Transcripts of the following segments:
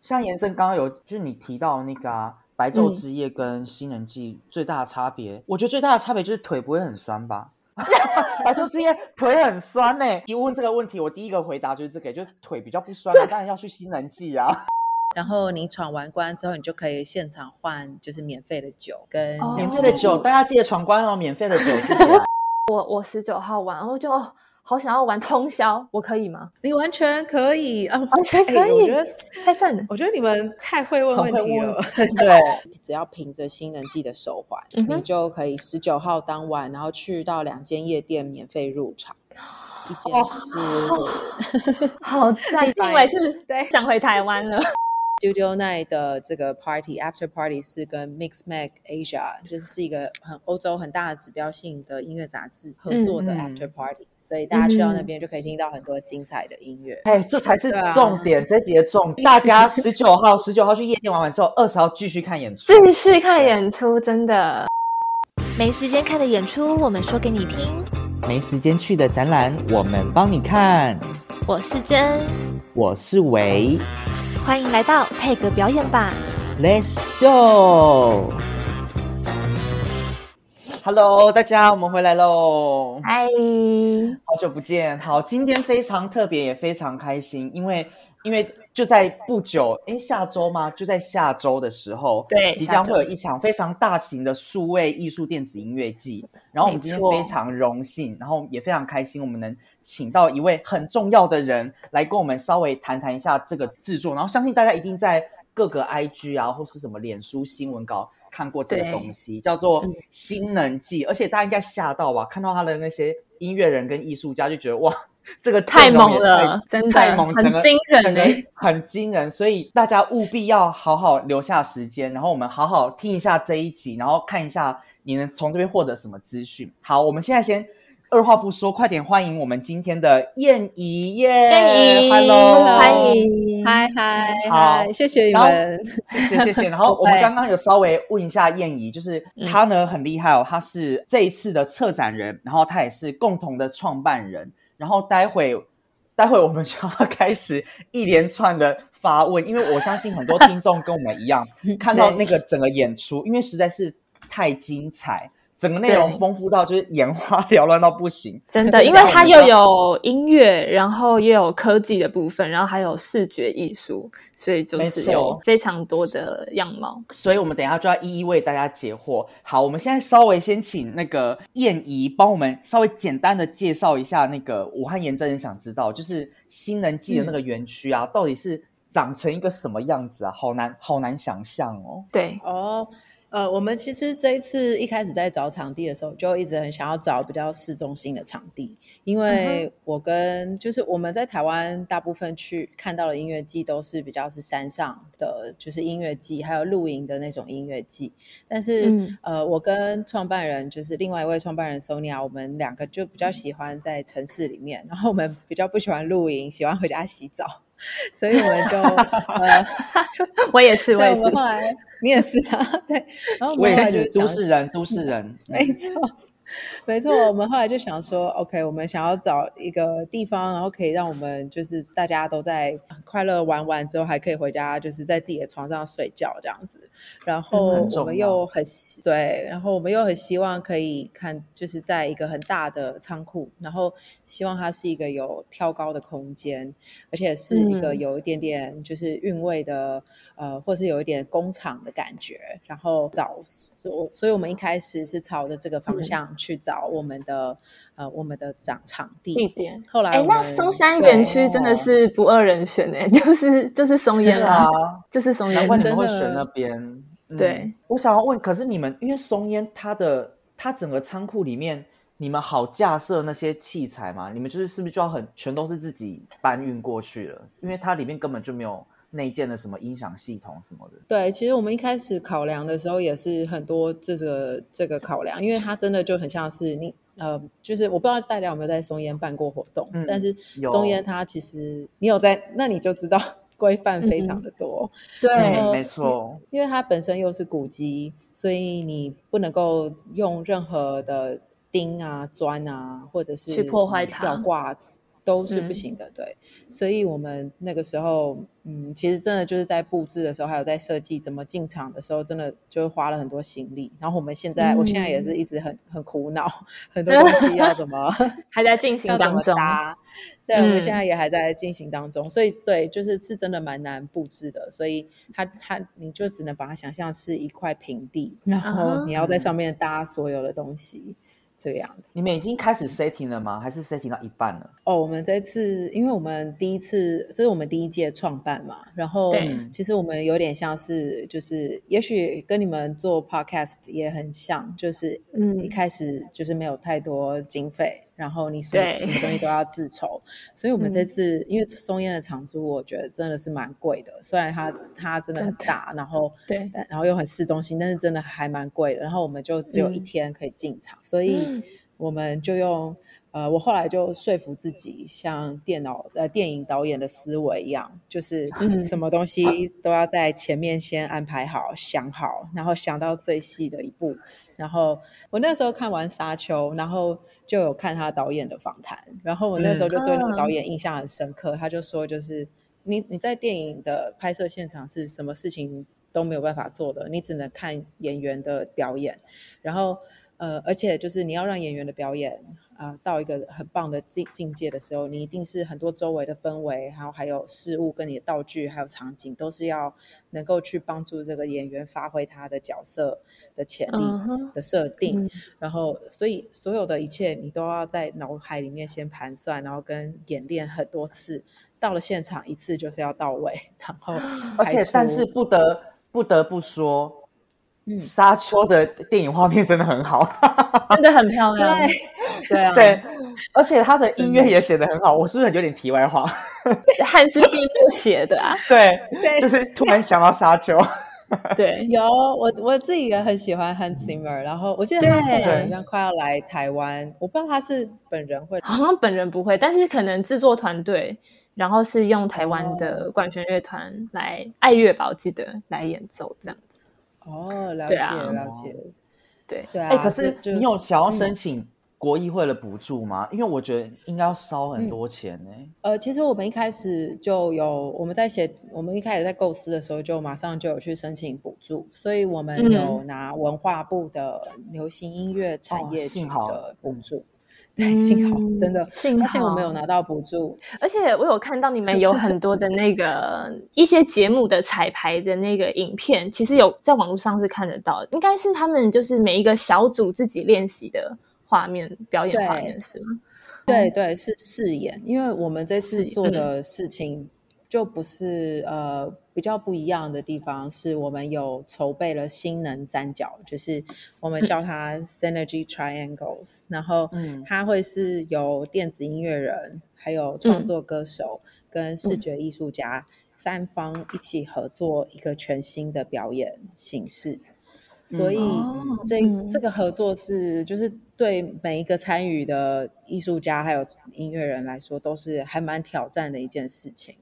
像延伸刚刚有，就是你提到那个啊，白昼之夜跟新人季最大的差别，我觉得最大的差别就是腿不会很酸吧？白昼之夜腿很酸呢、一问这个问题，我第一个回答就是这个，就是腿比较不酸啊，当然要去新人季啊。然后你闯完关之后，你就可以现场换就是免费的酒跟哦免费的酒，大家记得闯关哦，免费的酒。我我十九号玩，然后就哦好想要玩通宵，我可以吗？你完全可以啊，完全可以哎我觉得太赞了！我觉得你们太会问问题了。对，只要凭着新人季的手环，嗯你就可以十九号当晚，然后去到两间夜店免费入场，一间哦是 好赞，自己因为是对想回台湾了。Studio Night 的这个 Party After Party 是跟 Mix Mag Asia，就是是一个很欧洲很大的指标性的音乐杂志合作的 After Party，、所以大家去到那边就可以听到很多精彩的音乐。哎，这才是重点，这集的重点。大家 十九号，十九号去夜店玩完之后，二十号继续看演出。继续看演出，真的没时间看的演出，我们说给你听。没时间去的展览，我们帮你看。我是真，我是维欢迎来到配格表演吧。，Let's show。Hello，大家，我们回来喽。嗨，好久不见，好，今天非常特别，也非常开心，因为因为就在不久，诶，下周吗？就在下周的时候，对即将会有一场非常大型的数位艺术电子音乐季。然后我们今天非常荣幸，然后也非常开心，我们能请到一位很重要的人来跟我们稍微谈谈一下这个制作。然后相信大家一定在各个 IG 啊，或是什么脸书新闻稿看过这个东西，叫做嗯《新能记》，而且大家应该吓到吧？看到他的那些音乐人跟艺术家，就觉得哇，这个太猛了真的太猛，很惊人 很惊人。所以大家务必要好好留下时间，然后我们好好听一下这一集，然后看一下你能从这边获得什么资讯。好，我们现在先。二话不说，快点欢迎我们今天的燕姨耶！欢迎 Hello，欢迎，嗨嗨好嗨，谢谢你们。谢谢谢谢。然后我们刚刚有稍微问一下燕姨，就是嗯她呢很厉害哦，她是这一次的策展人，然后她也是共同的创办人。然后待会待会我们就要 开始一连串的发问，因为我相信很多听众跟我们一样，看到那个整个演出，因为实在是太精彩。整个内容对丰富到就是眼花缭乱到不行，真的，因为它又有音乐，然后也有科技的部分，然后还有视觉艺术，所以就是有非常多的样貌。所以我们等一下就要一一为大家解惑。好，我们现在稍微先请那个燕姨帮我们稍微简单的介绍一下那个武汉炎真人想知道，就是新能记的那个园区啊，到底是长成一个什么样子啊？好难，好难想象哦。对，哦，呃，我们其实这一次一开始在找场地的时候，就一直很想要找比较市中心的场地，因为我跟就是我们在台湾大部分去看到的音乐季都是比较是山上的，就是音乐季，还有露营的那种音乐季。但是、嗯呃，我跟创办人就是另外一位创办人 Sonia，我们两个就比较喜欢在城市里面，然后我们比较不喜欢露营，喜欢回家洗澡。所以我们就呃，我也是，我对，也是我们。后来你也是啊，对，然后我我也们后来就是都市人，都市人。没错，没错。我们后来就想说，OK，我们想要找一个地方，然后可以让我们就是大家都在很快乐玩完之后，还可以回家，就是在自己的床上睡觉这样子。然后我们又很希对，然后我们又很希望可以看，就是在一个很大的仓库，然后希望它是一个有挑高的空间，而且是一个嗯有一点点就是韵味的，呃，或是有一点工厂的感觉，然后找所，所以我们一开始是朝着这个方嗯向去找我们的、呃我们的场场地地。点。哎，后来哎那松山园区真的是不二人选哎，就是就是松烟对啊，啊，就是松烟难怪你们会选那边。嗯对，我想要问，可是你们因为松烟它的它整个仓库里面，你们好架设那些器材吗？你们就是是不是就要很全都是自己搬运过去了？因为它里面根本就没有内建的什么音响系统什么的。对，其实我们一开始考量的时候也是很多这个这个考量，因为它真的就很像是你呃，就是我不知道大家有没有在松烟办过活动，嗯但是松烟它其实你有在，那你就知道 规范非常的多。对嗯，没错。因为它本身又是古迹，所以你不能够用任何的钉啊、砖啊，或者是去破坏它吊挂。都是不行的。对，所以我们那个时候，嗯，其实真的就是在布置的时候，还有在设计怎么进场的时候，真的就花了很多心力。然后我们现在，我现在也是一直很很苦恼，很多东西要怎么 还在进行当中。对，我们嗯现在也还在进行当中，所以对，就是是真的蛮难布置的，所以它它你就只能把它想象是一块平地，然后你要在上面搭所有的东西，这个样子。你们已经开始 setting 了吗？还是 setting 到一半了？哦，我们这次因为我们第一次，这是我们第一届创办嘛，然后其实我们有点像是，就是也许跟你们做 podcast 也很像，就是嗯一开始就是没有太多经费，然后你什么对什么东西都要自筹，所以我们这嗯。次、因为松烟的场租，我觉得真的是蛮贵的，虽然它它真的很大，然后对然后又很市中心，但是真的还蛮贵的。然后我们就只有一嗯。天可以进场，所以嗯。我们就用呃，我后来就说服自己，像电脑呃电影导演的思维一样，就是嗯什么东西都要在前面先安排好、想好，然后想到最细的一步。然后我那时候看完《沙丘》，然后就有看他导演的访谈，然后我那时候就对那个导演印象很深刻，他就说就是。你你在电影的拍摄现场是什么事情都没有办法做的，你只能看演员的表演，然后呃，而且就是你要让演员的表演啊、呃到一个很棒的境境界的时候，你一定是很多周围的氛围，然后还有事物跟你的道具还有场景，都是要能够去帮助这个演员发挥他的角色的潜力嗯的设定。嗯然后，所以所有的一切你都要在脑海里面先盘算，然后跟演练很多次，到了现场一次就是要到位，然后而且但是不得不得不说，嗯沙丘的电影画面真的很好，真的很漂亮。对对啊，对，而且他的音乐也写的很好。我是不是有点题外话？汉斯季默写的啊。对，对就是突然想到沙丘。对，有我我自己也很喜欢 Hans Zimmer，然后我记得他后来好像快要来台湾，我不知道他是本人会好像本人不会，但是可能制作团队，然后是用台湾的管弦乐团来爱乐吧，我记得来演奏这样子。哦，了解、啊了解，对，对啊。哎、可是你有想要嗯申请国议会的补助吗？因为我觉得应该要烧很多钱呢、呃，其实我们一开始就有我们在写，我们一开始在构思的时候，就马上就有去申请补助，所以我们嗯有拿文化部的流行音乐产哦业局的补助。对，幸好真的，嗯幸而且我没有拿到补助，而且我有看到你们有很多的那个一些节目的彩排的那个影片，其实有在网络上是看得到，应该是他们就是每一个小组自己练习的画面表演画面是吗？对对，是试演，因为我们这次做的事情就不是呃比较不一样的地方，是我们有筹备了新能三角，就是我们叫它 Synergy Triangles，然后嗯。它会是由电子音乐人、还有创作歌手跟视觉艺术家三方一起合作一个全新的表演形式。所以哦这、嗯。这个合作是就是对每一个参与的艺术家还有音乐人来说，都是还蛮挑战的一件事情。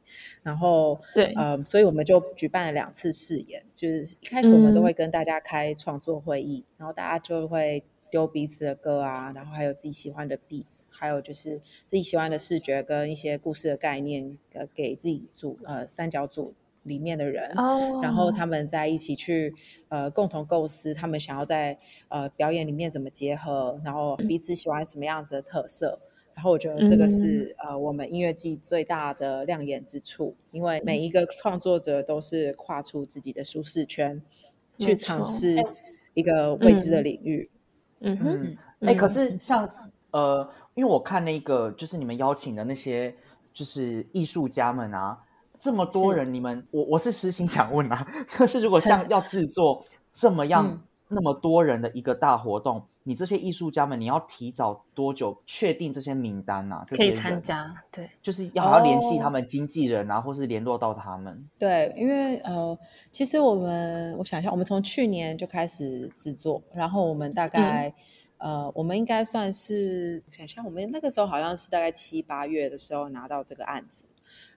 然后对。呃，所以我们就举办了两次试演，就是一开始我们都嗯。会跟大家开创作会议，然后大家就会丢彼此的歌啊，然后还有自己喜欢的 beat，还有就是自己喜欢的视觉跟一些故事的概念，呃，给自己组呃三角组里面的人，哦然后他们在一起去呃共同构思他们想要在呃表演里面怎么结合，然后彼此喜欢什么样子的特色。然后我觉得这个是、呃我们音乐季最大的亮眼之处，因为每一个创作者都是跨出自己的舒适圈，去尝试一个未知的领域。嗯哼，嗯，哎、嗯。可是像呃，因为我看那个就是你们邀请的那些就是艺术家们啊，这么多人，你们我我是私心想问啊，就是如果像 要制作这么样、嗯。那么多人的一个大活动，你这些艺术家们，你要提早多久确定这些名单啊？可以参，加，对，就是要还要联系哦他们经纪人啊，或是联络到他们。对，因为呃，其实我们我想一下，我们从去年就开始制作，然后我们大概、呃，我们应该算是我想一下，我们那个时候好像是大概七八月的时候拿到这个案子，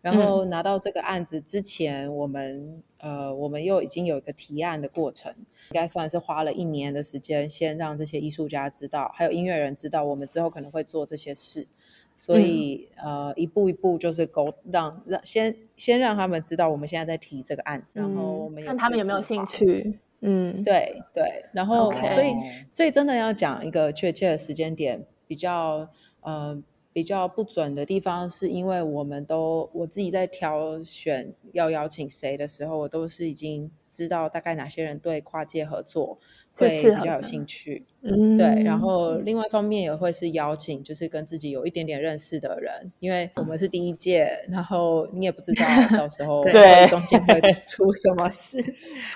然后拿到这个案子之前，我们呃，我们又已经有一个提案的过程，应该算是花了一年的时间，先让这些艺术家知道，还有音乐人知道，我们之后可能会做这些事。所以、呃一步一步就是沟让让先先让他们知道我们现在在提这个案子，然后我们嗯看他们有没有兴。趣。嗯，对对，然后所以所以真的要讲一个确切的时间点，比较呃比较不准的地方，是因为我们都我自己在挑选要邀请谁的时候，我都是已经知道大概哪些人对跨界合作会比较有兴趣。嗯，对，然后另外一方面也会是邀请，就是跟自己有一点点认识的人，因为我们是第一届，然后你也不知道 到时候对中间会出什么事。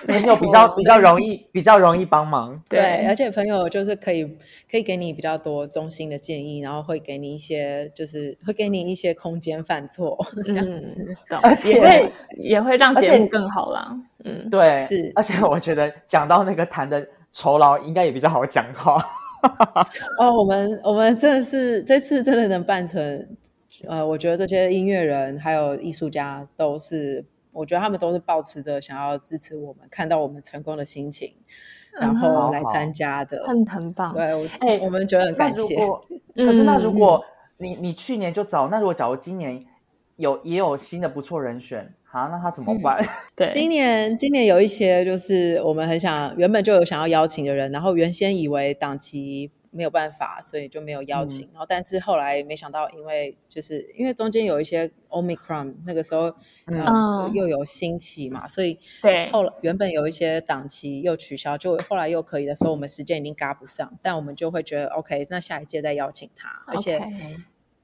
朋友比较比较容易比较容易帮忙。对，而且朋友就是可以可以给你比较多中心的建议，然后会给你一些就是会给你一些空间犯错。这样子嗯，而，且也会也会让节目更好啦。嗯，对，是而且我觉得讲到那个谈的酬劳，应该也比较好讲话。哦，我们我们真的是这次真的能办成，呃，我觉得这些音乐人还有艺术家都是，我觉得他们都是保持着想要支持我们，看到我们成功的心情，然嗯后来参加的。很很棒。对，我哎我们觉得很感谢。可是那嗯如果你你去年就找，那如果假如今年有也有新的不错人选，好，那他怎么办？对，今年今年有一些就是我们很想原本就有想要邀请的人，然后原先以为档期没有办法，所以就没有邀请。然后但是后来没想到，因为就是因为中间有一些 omicron 那个时候，嗯呃又有兴起嘛，所以对后来原本有一些档期又取消，就后来又可以的时候，我们时间已经嘎不上，但我们就会觉得 OK，那下一届再邀请他，而且。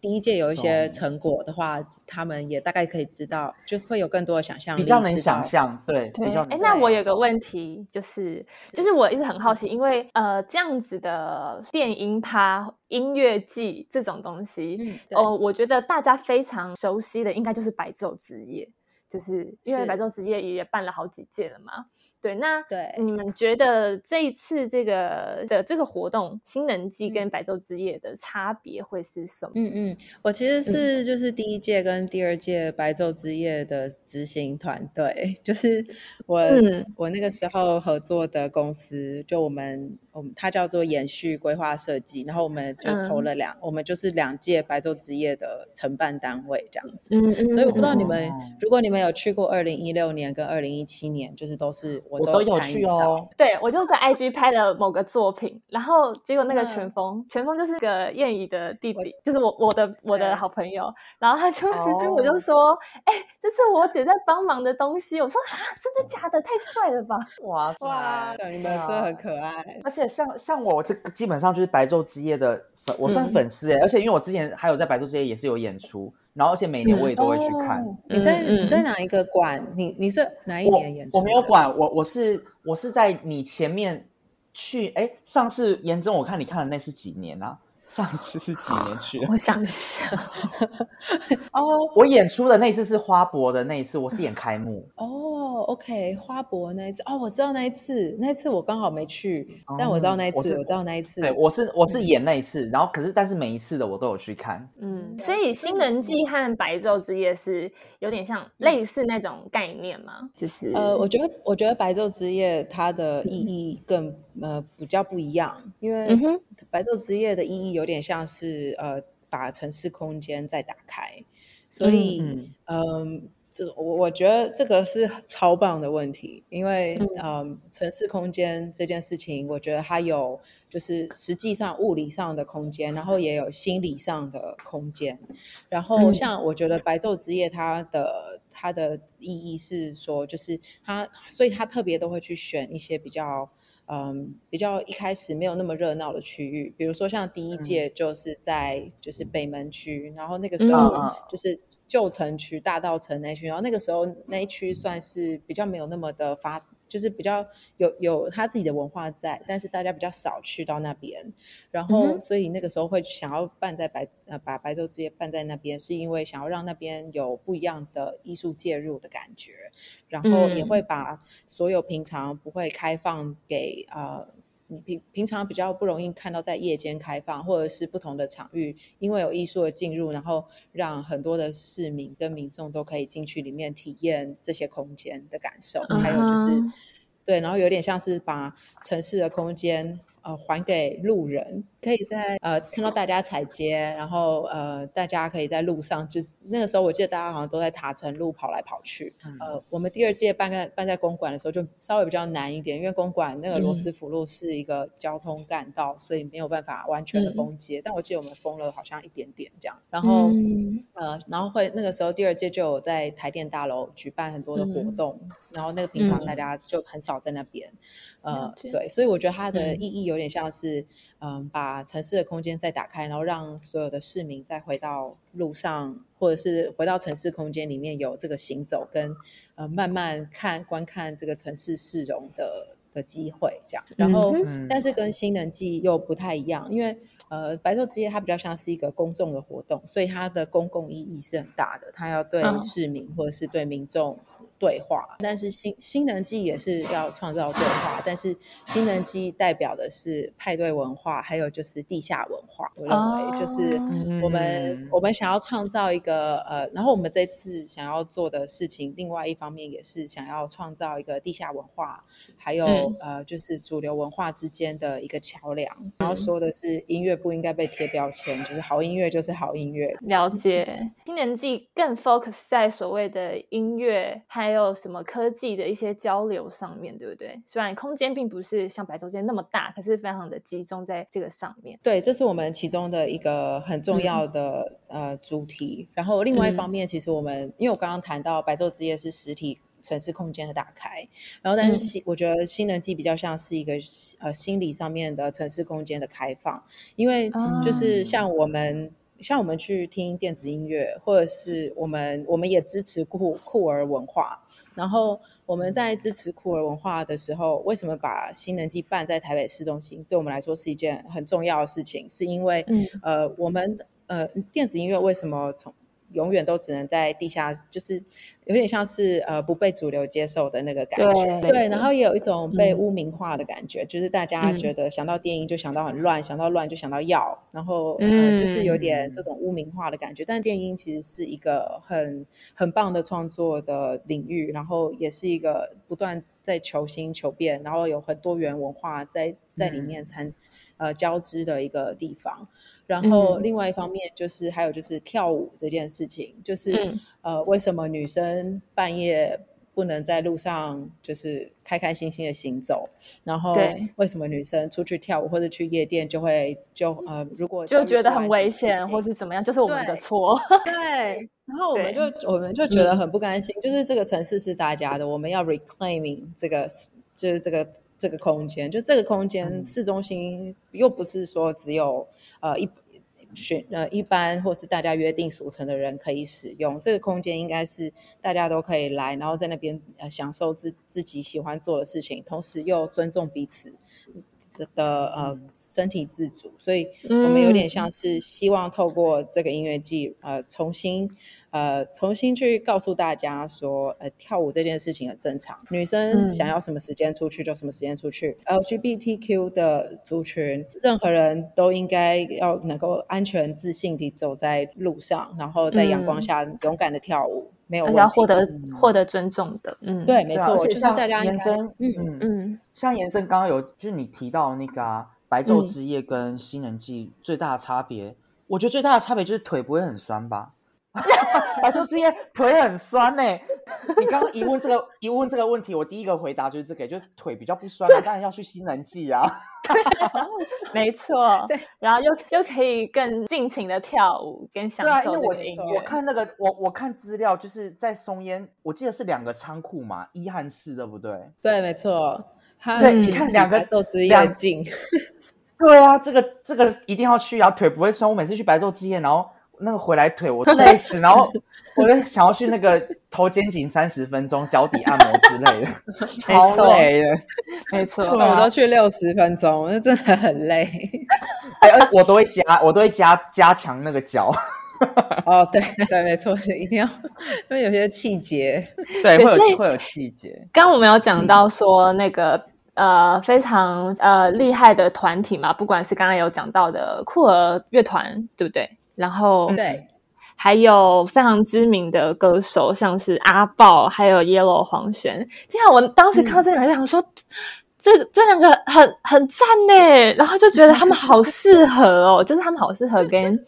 第一届有一些成果的话，他们也大概可以知道，就会有更多的想象力，比较能想象，对，对，比较哎，那我有。个问题，就是就是。我一直很好奇，因为呃，这样子的电音趴、音乐季这种东西，哦，我觉得大家非常熟悉的应该就是白昼之夜，就是因为白昼之夜也办了好几届了嘛。对，那对。你们觉得这一次这个的这个活动新能季跟白昼之夜的差别会是什么？嗯嗯，我其实是就是第一届跟第二届白昼之夜的执行团队，就是我、嗯。我那个时候合作的公司，就我们我们它叫做延续规划设计，然后我们就投嗯了两，我们就是两届白昼之夜的承办单位这样子。嗯嗯，所以我不知道你嗯们哦，如果你们有去过二零一六年跟二零一七年，就是都是我都我都有参与到去哦。对，我就在 IG 拍了某个作品，然后结果那个嗯全峰，全峰就是个燕姨的弟弟，就是我我的我的好朋友，然后他就 其实我哦就说，哎、这是我姐在帮忙的东西，我说啊，真的假的？太帅了吧！哇塞，你们真的很可爱。而且像像我这个基本上就是白昼之夜的粉，我算嗯粉丝哎、而且因为我之前还有在白昼之夜也是有演出，然后而且每年我也都会去看。哦你在、嗯你在哪一个馆？你你是哪一年演出？我没有。管，我我是我是在你前面去，哎，上次严真我看你看的那是几年啊？上次是几年去的？我想一下，哦我演出的那一次是花博的那一次，我是演开幕。哦，OK，花博那一次哦，我知道那一次，那一次我刚好没去，但我知道那一次，我我知道那一次。对，我是我是演那一次，然后可是但是每一次的我都有去看。嗯，所以新人记和白昼之夜是有点像类似那种概念吗？就是呃，我觉得我觉得白昼之夜它的意义更呃比较不一样，因为嗯哼白昼之夜的意义有点像是呃把城市空间再打开，所以嗯嗯。这我我觉得这个是超棒的问题，因为嗯嗯，城市空间这件事情，我觉得它有就是实际上物理上的空间，然后也有心理上的空间。然后嗯像我觉得白昼之夜它的它的意义是说，就是它，所以它特别都会去选一些比较。嗯，比较一开始没有那么热闹的区域，比如说像第一届就是在就是北门区，然后那个时候就是旧城区、大道城那一区，然后那个时候那一区算是比较没有那么的发，就是比较有有他自己的文化在，但是大家比较少去到那边，然嗯后所以那个时候会想要办在白呃把白昼之夜办在那边，是因为想要让那边有不一样的艺术介入的感觉，然后也嗯。会把所有平常不会开放给呃。你平平常比较不容易看到在夜间开放，或者是不同的场域，因为有艺术的进入，然后让很多的市民跟民众都可以进去里面体验这些空间的感受，还有就是、对，然后有点像是把城市的空间呃还给路人，可以在呃看到大家踩街，然后呃大家可以在路上，就那个时候我记得大家好像都在塔城路跑来跑去。呃，我们第二届办在办在公馆的时候就稍微比较难一点，因为公馆那个罗斯福路是一个交通干道，所以没有办法完全的封街。但我记得我们封了好像一点点这样，然后呃然后会那个时候第二届就有在台电大楼举办很多的活动，然后那个平常大家就很少在那边。呃，对，所以我觉得它的意义有点像是，嗯，把城市的空间再打开，然后让所有的市民再回到路上，或者是回到城市空间里面有这个行走跟呃慢慢看观看这个城市市容的的机会，这样。然后，但是跟新能季又不太一样，因为呃白昼之夜它比较像是一个公众的活动，所以它的公共意义是很大的，它要对市民或者是对民众。对话，但是新新能机也是要创造对话，但是新能机代表的是派对文化，还有就是地下文化。我认为就是我们我们想要创造一个呃，然后我们这次想要做的事情，另外一方面也是想要创造一个地下文化，还有呃就是主流文化之间的一个桥梁。然后说的是音乐不应该被贴标签，就是好音乐就是好音乐。了解，新年季更 focus 在所谓的音乐还。还有什么科技的一些交流上面对不对？虽然空间并不是像白昼间那么大，可是非常的集中在这个上面。对，这是我们其中的一个很重要的呃主题。然后另外一方面，其实我们因为我刚刚谈到白昼之夜是实体城市空间的打开，然后但是新我觉得新人机比较像是一个呃心理上面的城市空间的开放，因为就是像我们。像我们去听电子音乐，或者是我们我们也支持酷酷儿文化。然后我们在支持酷儿文化的时候，为什么把新人机办在台北市中心？对我们来说是一件很重要的事情，是因为呃，我们呃电子音乐为什么从永远都只能在地下，就是有点像是呃不被主流接受的那个感觉。对，然后也有一种被污名化的感觉，就是大家觉得想到电音就想到很乱，想到乱就想到药，然后呃就是有点这种污名化的感觉。但电音其实是一个很很棒的创作的领域，然后也是一个不断在求新求变，然后有很多元文化在在里面参。呃，交织的一个地方。然后，另外一方面就是还有就是跳舞这件事情，就是呃，为什么女生半夜不能在路上就是开开心心的行走？然后，为什么女生出去跳舞或者去夜店就会就呃，如果就觉得很危险，或是怎么样，就是我们的错。对。然后我们就我们就觉得很不甘心，就是这个城市是大家的，我们要 reclaiming 这个就是这个。这个空间，就这个空间，市中心又不是说只有呃一选呃一般或是大家约定俗成的人可以使用。这个空间应该是大家都可以来，然后在那边呃享受自自己喜欢做的事情，同时又尊重彼此的呃身体自主。所以我们有点像是希望透过这个音乐季呃重新。呃，重新去告诉大家说，呃，跳舞这件事情很正常，女生想要什么时间出去就什么时间出去。LGBTQ 的族群，任何人都应该要能够安全自信地走在路上，然后在阳光下勇敢的跳舞，没有要获得获得尊重的。嗯，对，没错，就是大家严真，嗯嗯嗯，像严真刚刚有就是你提到那个白昼之夜跟新人季最大的差别，我觉得最大的差别就是腿不会很酸吧。白昼之夜腿很酸呢。你刚刚一问这个 一问这个问题，我第一个回答就是这个，就是腿比较不酸，当然要去新能记啊。没错，对，然后又又可以更尽情的跳舞跟享受这个音乐。我看那个，我我看资料，就是在松烟，我记得是两个仓库嘛，一和四，对不对？对，没错。对，你看两个都之夜近。对啊，这个这个一定要去啊，腿不会酸。我每次去白昼之夜，然后。那个回来腿我 累死，然后我就想要去那个头肩颈三十分钟脚底按摩之类的，超累的，没错，我都去六十分钟，那真的很累。哎，我都会加，我都会加加强那个脚。哦，对对，没错，一定要，因为有些气节，对，会有会有气节。刚刚我们有讲到说那个呃非常呃厉害的团体嘛，不管是刚刚有讲到的酷儿乐团，对不对？然后对，还有非常知名的歌手，像是阿豹，还有 Yellow 黄轩。天啊！我当时看到这两个，想说这这两个很很赞呢，然后就觉得他们好适合哦，就是他们好适合跟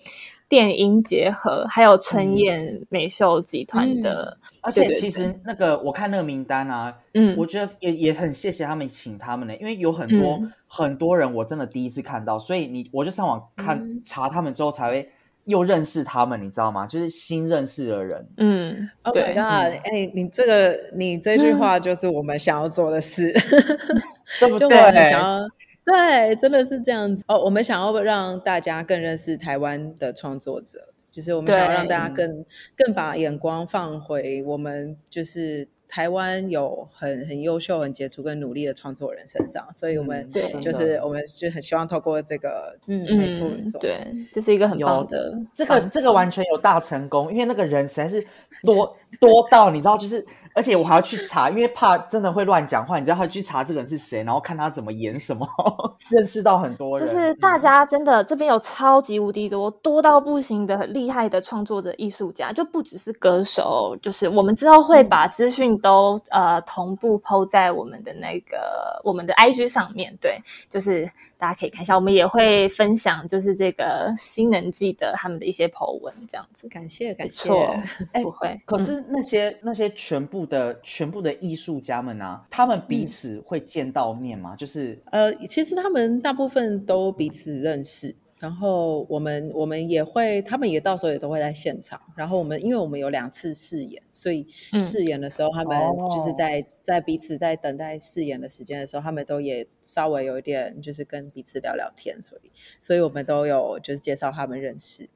电音结合，还有春燕美秀集团的，而且其实那个我看那个名单啊，嗯，我觉得也也很谢谢他们请他们呢，因为有很多很多人我真的第一次看到，所以你我就上网看查他们之后才会。又认识他们，你知道吗？就是新认识的人。嗯，Oh my god！哎，你这个，你这句话就是我们想要做的事，对不对？想要对，真的是这样子哦。我们想要让大家更认识台湾的创作者，就是我们想要让大家更更把眼光放回我们，就是。台湾有很很优秀、很杰出跟努力的创作人身上，所以我们对，就是我们就很希望透过这个，嗯，没错没错，对，这是一个很棒的，这个这个完全有大成功，因为那个人实在是多多到你知道，就是。而且我还要去查，因为怕真的会乱讲话，你知道，他去查这个人是谁，然后看他怎么演什么，认识到很多人。就是大家真的这边有超级无敌多，多到不行的厉害的创作者、艺术家，就不只是歌手。就是我们之后会把资讯都呃同步抛在我们的那个我们的 IG 上面，对，就是大家可以看一下。我们也会分享，就是这个新能记的他们的一些 po 文，这样子。感谢，感谢。错，不会。可是那些那些全部。的全部的艺术家们啊，他们彼此会见到面吗？就是呃，其实他们大部分都彼此认识，然后我们我们也会，他们也到时候也都会在现场。然后我们因为我们有两次试演，所以试演的时候，他们就是在在彼此在等待试演的时间的时候，他们都也稍微有一点就是跟彼此聊聊天，所以所以我们都有就是介绍他们认识。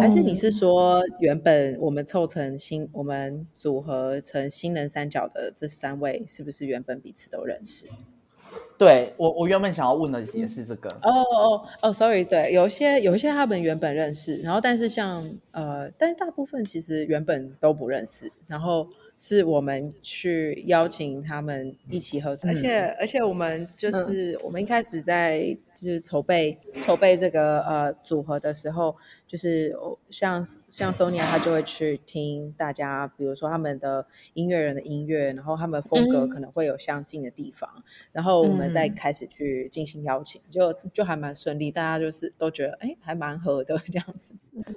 还是你是说，原本我们凑成新，我们组合成新人三角的这三位，是不是原本彼此都认识？对我，我原本想要问的也是这个。哦哦哦，sorry，对，有一些有一些他们原本认识，然后但是像呃，但是大部分其实原本都不认识，然后。是我们去邀请他们一起合作，而且而且我们就是我们一开始在就是筹备筹备这个呃组合的时候，就是像像 Sonia 他就会去听大家，比如说他们的音乐人的音乐，然后他们风格可能会有相近的地方，然后我们再开始去进行邀请，就就还蛮顺利，大家就是都觉得哎还蛮合的这样子。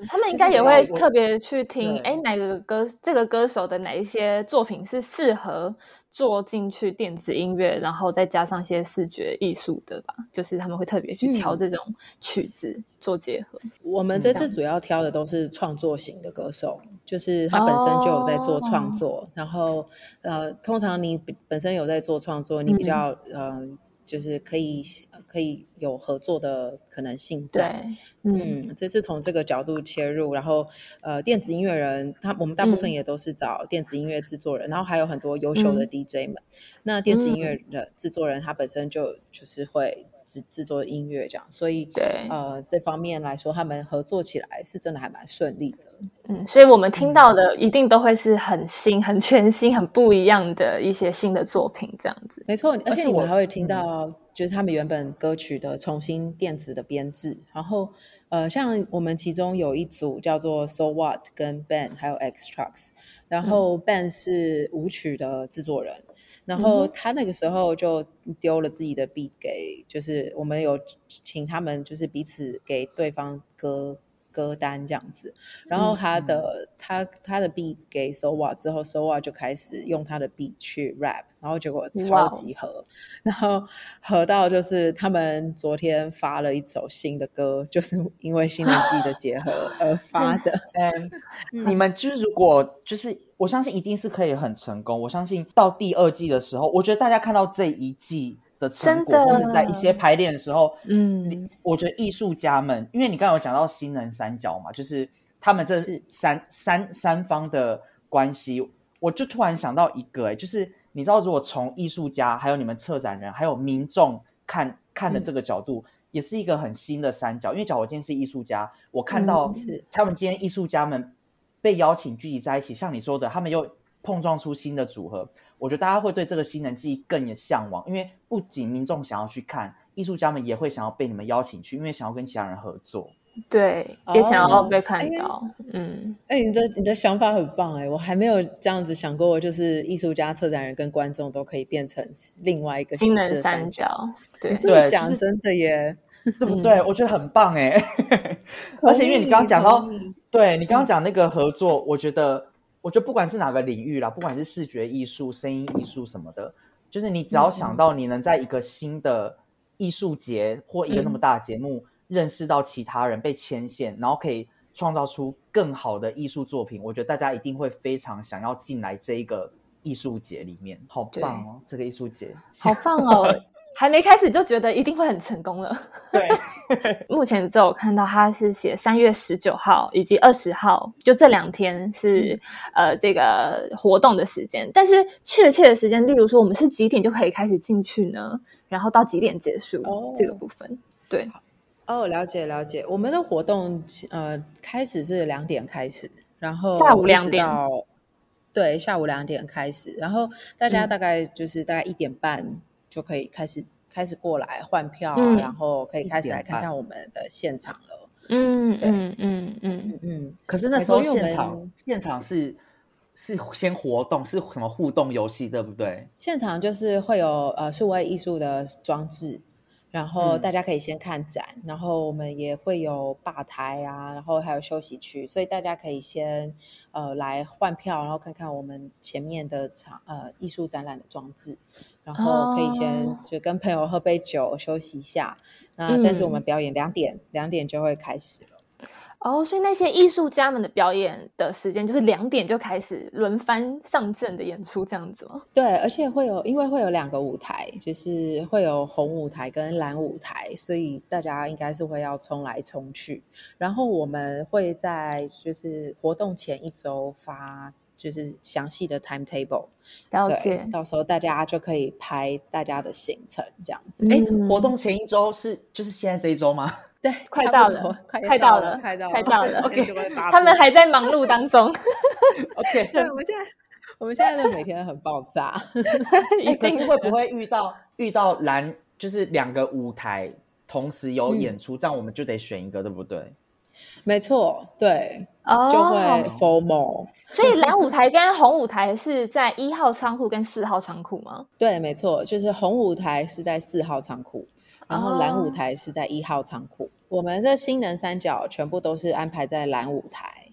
他们应该也会特别去听，哎，哪个歌这个歌手的哪一些作品是适合做进去电子音乐，然后再加上一些视觉艺术的吧？就是他们会特别去挑这种曲子做结合。我们这次主要挑的都是创作型的歌手，就是他本身就有在做创作，然后呃，通常你本身有在做创作，你比较呃，就是可以可以。有合作的可能性在，嗯，这次从这个角度切入，然后呃，电子音乐人，他我们大部分也都是找电子音乐制作人，然后还有很多优秀的 DJ 们。那电子音乐的制作人，他本身就就是会制制作音乐这样，所以对呃这方面来说，他们合作起来是真的还蛮顺利的。嗯，所以我们听到的一定都会是很新、很全新、很不一样的一些新的作品，这样子。没错，而且你们还会听到。就是他们原本歌曲的重新电子的编制，然后呃，像我们其中有一组叫做 So What 跟 Ben 还有 X Trucks，然后 Ben 是舞曲的制作人，然后他那个时候就丢了自己的 beat 给，就是我们有请他们就是彼此给对方歌。歌单这样子，然后他的他他的 beat 给 Sowa 之后，Sowa 就开始用他的 beat 去 rap，然后结果超级合，然后合到就是他们昨天发了一首新的歌，就是因为新人季的结合而发的。嗯，你们就是如果就是我相信一定是可以很成功，我相信到第二季的时候，我觉得大家看到这一季。的成果，或者在一些排练的时候，嗯，我觉得艺术家们，因为你刚刚有讲到新人三角嘛，就是他们这三三三方的关系，我就突然想到一个，哎，就是你知道，如果从艺术家、还有你们策展人、还有民众看看的这个角度，也是一个很新的三角。因为假如我今天是艺术家，我看到他们今天艺术家们被邀请聚集在一起，像你说的，他们又碰撞出新的组合。我觉得大家会对这个新人记忆更有向往，因为不仅民众想要去看，艺术家们也会想要被你们邀请去，因为想要跟其他人合作。对，也想要被看哎到。嗯，哎、你的你的想法很棒哎，我还没有这样子想过，就是艺术家、策展人跟观众都可以变成另外一个金形式的人三角。角，对，对就是讲真的耶，对不对？我觉得很棒哎，而且因为你刚刚讲到对你刚刚讲那个合作，我觉得，我觉得不管是哪个领域啦，不管是视觉艺术、声音艺术什么的，就是你只要想到你能在一个新的艺术节或一个那么大的节目、认识到其他人，被牵线，然后可以创造出更好的艺术作品，我觉得大家一定会非常想要进来这一个艺术节里面，好棒哦！这个艺术节，好棒哦！还没开始就觉得一定会很成功了。对，目前只有看到他是写三月十九号以及二十号，就这两天是、呃这个活动的时间。但是确切的时间，例如说我们是几点就可以开始进去呢？然后到几点结束、哦这个部分？对，哦，了解了解。我们的活动呃开始是两点开始，然后下午一直2点到对，下午两点开始，然后大家嗯大概就是大概一点半就可以开始开始过来换票啊，嗯然后可以开始来看看我们的现场了。嗯对嗯嗯嗯，嗯嗯，可是那时候现场现场是是先活动，是什么互动游戏，对不对？现场就是会有呃数位艺术的装置，然后嗯大家可以先看展，然后我们也会有吧台啊，然后还有休息区，所以大家可以先呃来换票，然后看看我们前面的场呃艺术展览的装置，然后可以先哦就跟朋友喝杯酒休息一下。那但是我们嗯表演两点两点就会开始了。哦，所以那些艺术家们的表演的时间就是两点就开始轮番上阵的演出，这样子吗？对，而且会有，因为会有两个舞台，就是会有红舞台跟蓝舞台，所以大家应该是会要冲来冲去。然后我们会在就是活动前一周发就是详细的 timetable，对了解，，到时候大家就可以排大家的行程这样子。哎、嗯活动前一周是就是现在这一周吗？对，快到了快快到了快到了快到了 OK，他们布还在忙碌当中，OK，对，我们现在我们现在都每天很爆炸。哎、一定可是会不会遇到遇到蓝，就是两个舞台同时有嗯演出，这样我们就得选一个，对不对？没错，对，哦，就会 formal。所以蓝舞台跟红舞台是在一号仓库跟四号仓库吗？对，没错，就是红舞台是在四号仓库，然后蓝舞哦台是在一号仓库。我们这新能三角全部都是安排在蓝舞台，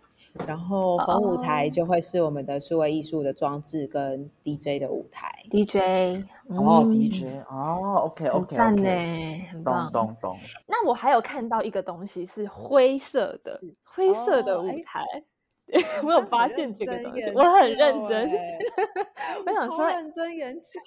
然后红舞台哦就会是我们的数位艺术的装置跟 DJ 的舞台。DJ 哦、嗯 d j 哦，OK 很 OK 赞呢很棒懂。懂懂。那我还有看到一个东西是灰色的，灰色的舞台。我有发现这个东西，我很认真。我想说，认真研究。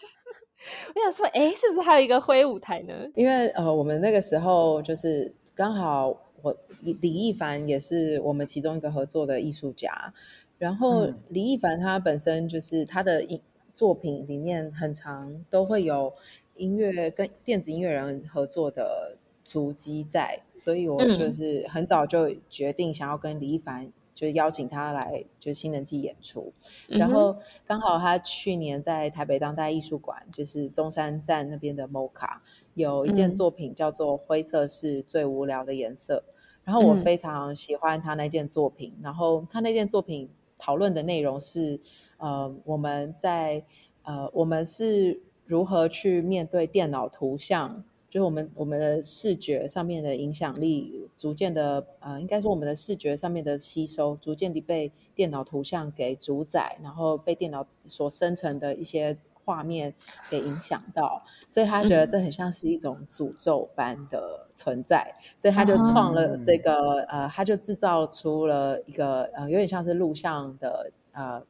我想说，哎，是不是还有一个灰舞台呢？因为呃，我们那个时候就是刚好我李李亦凡也是我们其中一个合作的艺术家，然后嗯李亦凡他本身就是他的音作品里面很长都会有音乐跟电子音乐人合作的足迹在，所以我嗯就是很早就决定想要跟李亦凡。就邀请他来，就新人季演出，然后刚好他去年在台北当代艺术馆，就是中山站那边的 MOCA，有一件嗯作品叫做《灰色是最无聊的颜色》，然后我嗯非常喜欢他那件作品。然后他那件作品讨论的内容是，呃，我们在呃，我们是如何去面对电脑图像。就是我们我们的视觉上面的影响力逐渐的呃，应该说我们的视觉上面的吸收逐渐地被电脑图像给主宰，然后被电脑所生成的一些画面给影响到，所以他觉得这很像是一种诅咒般的存在，所以他就创了这个、呃，他就制造出了一个呃，有点像是录像的呃。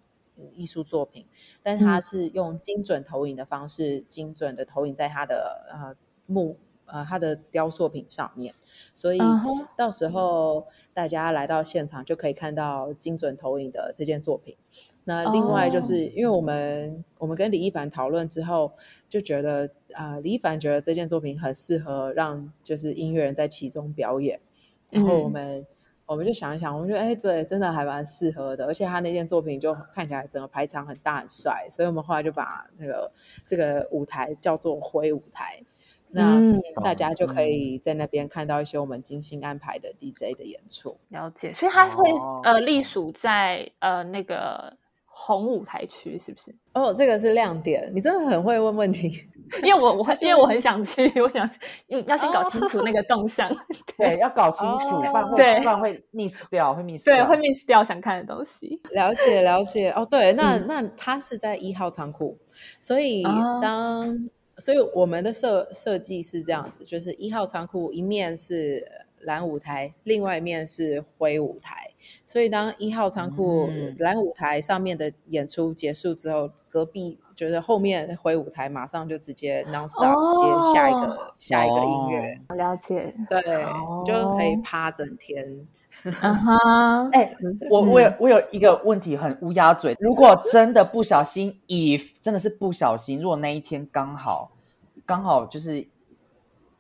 艺术作品，但是它是用精准投影的方式，精准的投影在它的呃木呃它的雕塑品上面，所以到时候大家来到现场就可以看到精准投影的这件作品。那另外就是、哦因为我们我们跟李一凡讨论之后，就觉得啊、呃李一凡觉得这件作品很适合让就是音乐人在其中表演，然后我嗯们。我们就想一想，我们觉得哎，对，真的还蛮适合的，而且他那件作品就看起来整个排场很大很帅，所以我们后来就把那个这个舞台叫做灰舞台。那嗯大家就可嗯以在那边看到一些我们精心安排的 DJ 的演出。了解，所以它会、哦呃隶属在呃那个红舞台区，是不是？哦，这个是亮点，你真的很会问问题。因为我我会因为我很 想去，我想嗯要先搞清楚那个动向，对，要搞清楚，哦不然会对不然会 miss 掉，会 miss 对，会 miss 掉想看的东西。了解了解哦，对，那、嗯那它是在一号仓库，所以哦当、所以我们的设设计是这样子，就是一号仓库一面是蓝舞台，另外一面是灰舞台，所以当一号仓库、嗯。蓝舞台上面的演出结束之后，隔壁就是后面灰舞台马上就直接 non stop 哦接下一个、下一个音乐，了解，对，哦就可以趴整天。嗯哼，哎、我我有我有一个问题很乌鸦嘴，如果真的不小心，if 真的是不小心，如果那一天刚好刚好就是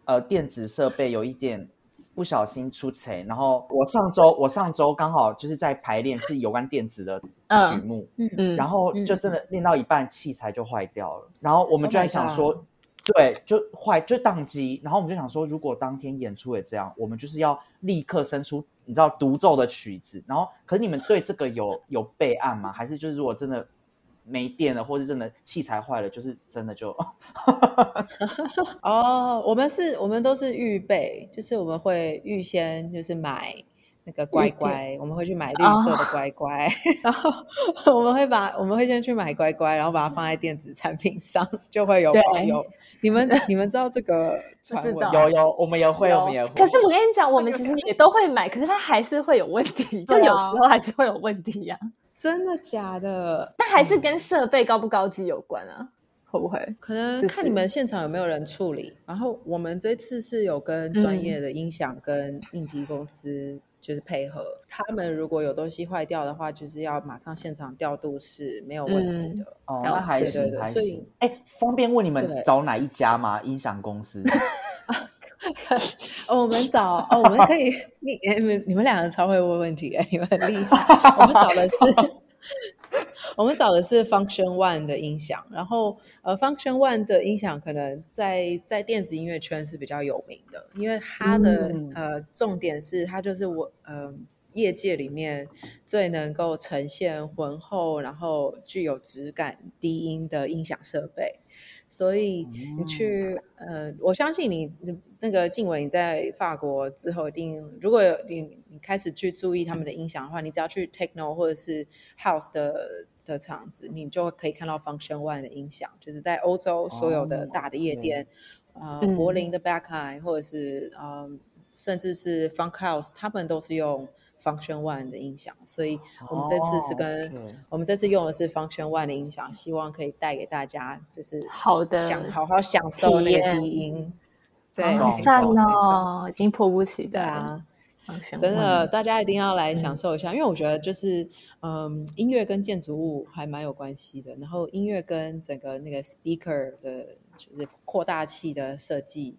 呃电子设备有一点不小心出错，然后我上周我上周刚好就是在排练是有关电子的曲目，嗯嗯，然后就真的练到一半器材就坏掉了，然后我们 Oh 就在想说。对，就坏就宕机，然后我们就想说，如果当天演出也这样，我们就是要立刻生出你知道独奏的曲子。然后，可是你们对这个有有备案吗？还是就是如果真的没电了，或是真的器材坏了，就是真的就 哦，我们是，我们都是预备，就是我们会预先就是买那个乖乖，我们会去买绿色的乖乖，然后我们会把我们会先去买乖乖，然后把它放在电子产品上，就会有对保佑。你们 你们知道这个 传闻有有，我们也会，我们也会。可是我跟你讲，我们其实也都会买，可是它还是会有问题，就有时候还是会有问题呀、真的假的？但还是跟设备高不高级有关啊，会不会？可能看你们现场有没有人处理。然后我们这次是有跟专业的音响跟硬体公司就是配合，他们如果有东西坏掉的话，就是要马上现场调度是没有问题的。哦，了那还是还对所以行。哎，方便问你们找哪一家吗？音响公司？哦，我们找哦，我们可以，你你们你们两个超会问问题哎，你们很厉害。我们找的是 我们找的是 Function One 的音响，然后呃，Function One 的音响可能在在电子音乐圈是比较有名的，因为它的、嗯呃重点是它就是我呃业界里面最能够呈现浑厚然后具有质感低音的音响设备。所以你去，呃，我相信你你那个静伟，你在法国之后一定，如果你你开始去注意他们的音响的话，你只要去 techno 或者是 house 的的场子，你就可以看到 Function One 的音响，就是在欧洲所有的哦大的夜对店，呃，嗯柏林的 Backline 或者是呃，甚至是 Funk House，他们都是用 Function One 的音响，所以我们这次是哦跟、我们这次用的是 Function One 的音响，希望可以带给大家就是好的享好好享受那个低音。对，好赞哦，已经迫不及待。对啊，真的，大家一定要来嗯享受一下，因为我觉得就是，嗯，音乐跟建筑物还蛮有关系的，然后音乐跟整个那个 speaker 的，就是扩大器的设计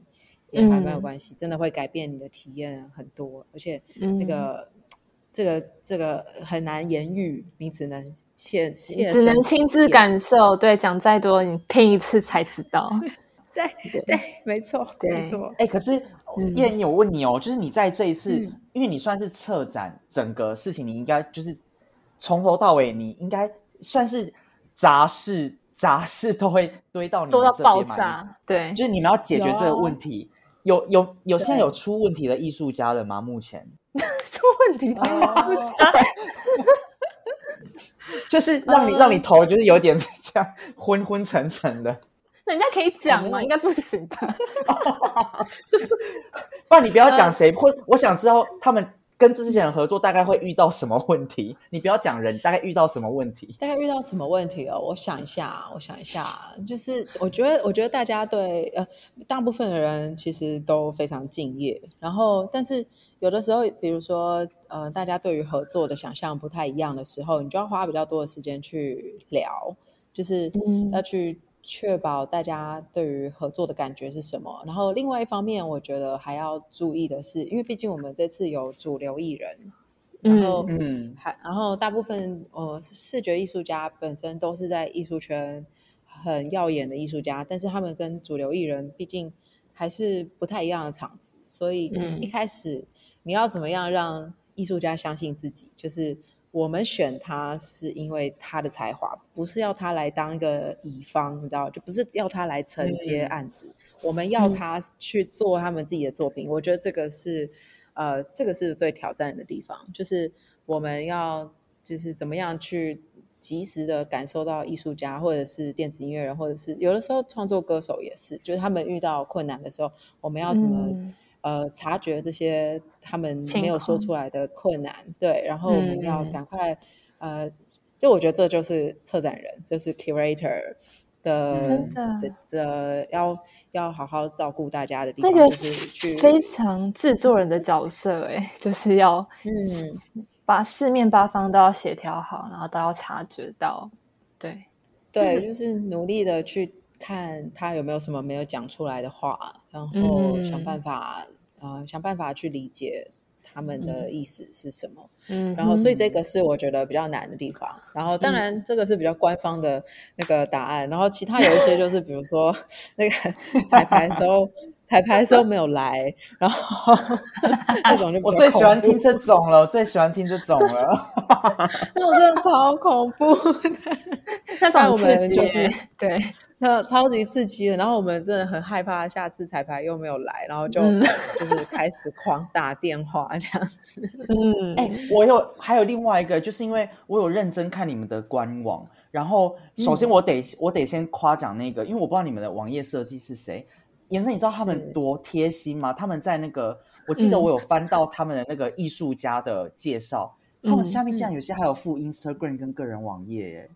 也还蛮有嗯关系，真的会改变你的体验很多，而且那嗯个、这个这个很难言喻，你只能切切只能身亲自感受，对，讲再多你听一次才知道。对对，没错对没错，哎、可是嗯燕燕，我问你哦，就是你在这一次，嗯因为你算是策展整个事情，你应该就是从头到尾，你应该算是杂事，杂事都会堆到你多到爆们这边嘛炸，对，就是你们要解决这个问题。有有有现在有出问题的艺术家了吗？目前出问题。就是让你、呃让你头就是有点 这样昏昏沉沉的，人家可以讲吗？应该不行吧？不然你不要呃讲谁，或我想知道他们跟这些人合作大概会遇到什么问题。你不要讲人，大概遇到什么问题？大概遇到什么问题哦？我想一下，我想一下，就是我觉得，我觉得大家对呃，大部分的人其实都非常敬业，然后但是有的时候，比如说呃，大家对于合作的想象不太一样的时候，你就要花比较多的时间去聊，就是嗯要去确保大家对于合作的感觉是什么。然后另外一方面，我觉得还要注意的是，因为毕竟我们这次有主流艺人，然后嗯还然后大部分呃视觉艺术家本身都是在艺术圈很耀眼的艺术家，但是他们跟主流艺人毕竟还是不太一样的场子，所以嗯一开始你要怎么样让艺术家相信自己？就是我们选他是因为他的才华，不是要他来当一个乙方，你知道，就不是要他来承接嗯案子，我们要嗯他去做他们自己的作品。我觉得这个是呃，这个是最挑战的地方，就是我们要就是怎么样去。及时的感受到艺术家，或者是电子音乐人，或者是有的时候创作歌手也是，就是他们遇到困难的时候，我们要怎么、嗯呃察觉这些他们没有说出来的困难，对，然后我们要嗯。赶快、呃，就我觉得这就是策展人，就是 curator 的的要要好好照顾大家的地方，这个就是去非常制作人的角色，哎，就是要嗯。把四面八方都要协调好，然后都要察觉到，对，对，就是努力的去看他有没有什么没有讲出来的话，然后嗯想办法、呃想办法去理解他们的意思是什么。嗯，然后，所以这个是我觉得比较难的地方。然后，当然这个是比较官方的那个答案。然后，其他有一些就是，比如说那个彩排的时候，彩排的时候没有来，然后 那种就我最喜欢听这种了，我最喜欢听这种了。那种真的超恐怖的。那但我种刺激们就是，对，那超级刺激的，然后我们真的很害怕下次彩排又没有来，然后就、嗯就是开始狂打电话这样子。嗯，哎、我有还有另外一个，就是因为我有认真看你们的官网，然后首先我得、我得先夸奖那个，因为我不知道你们的网页设计是谁。颜真，你知道他们多贴心吗？他们在那个，我记得嗯我有翻到他们的那个艺术家的介绍，他们嗯下面竟然有些还有附 Instagram 跟个人网页耶。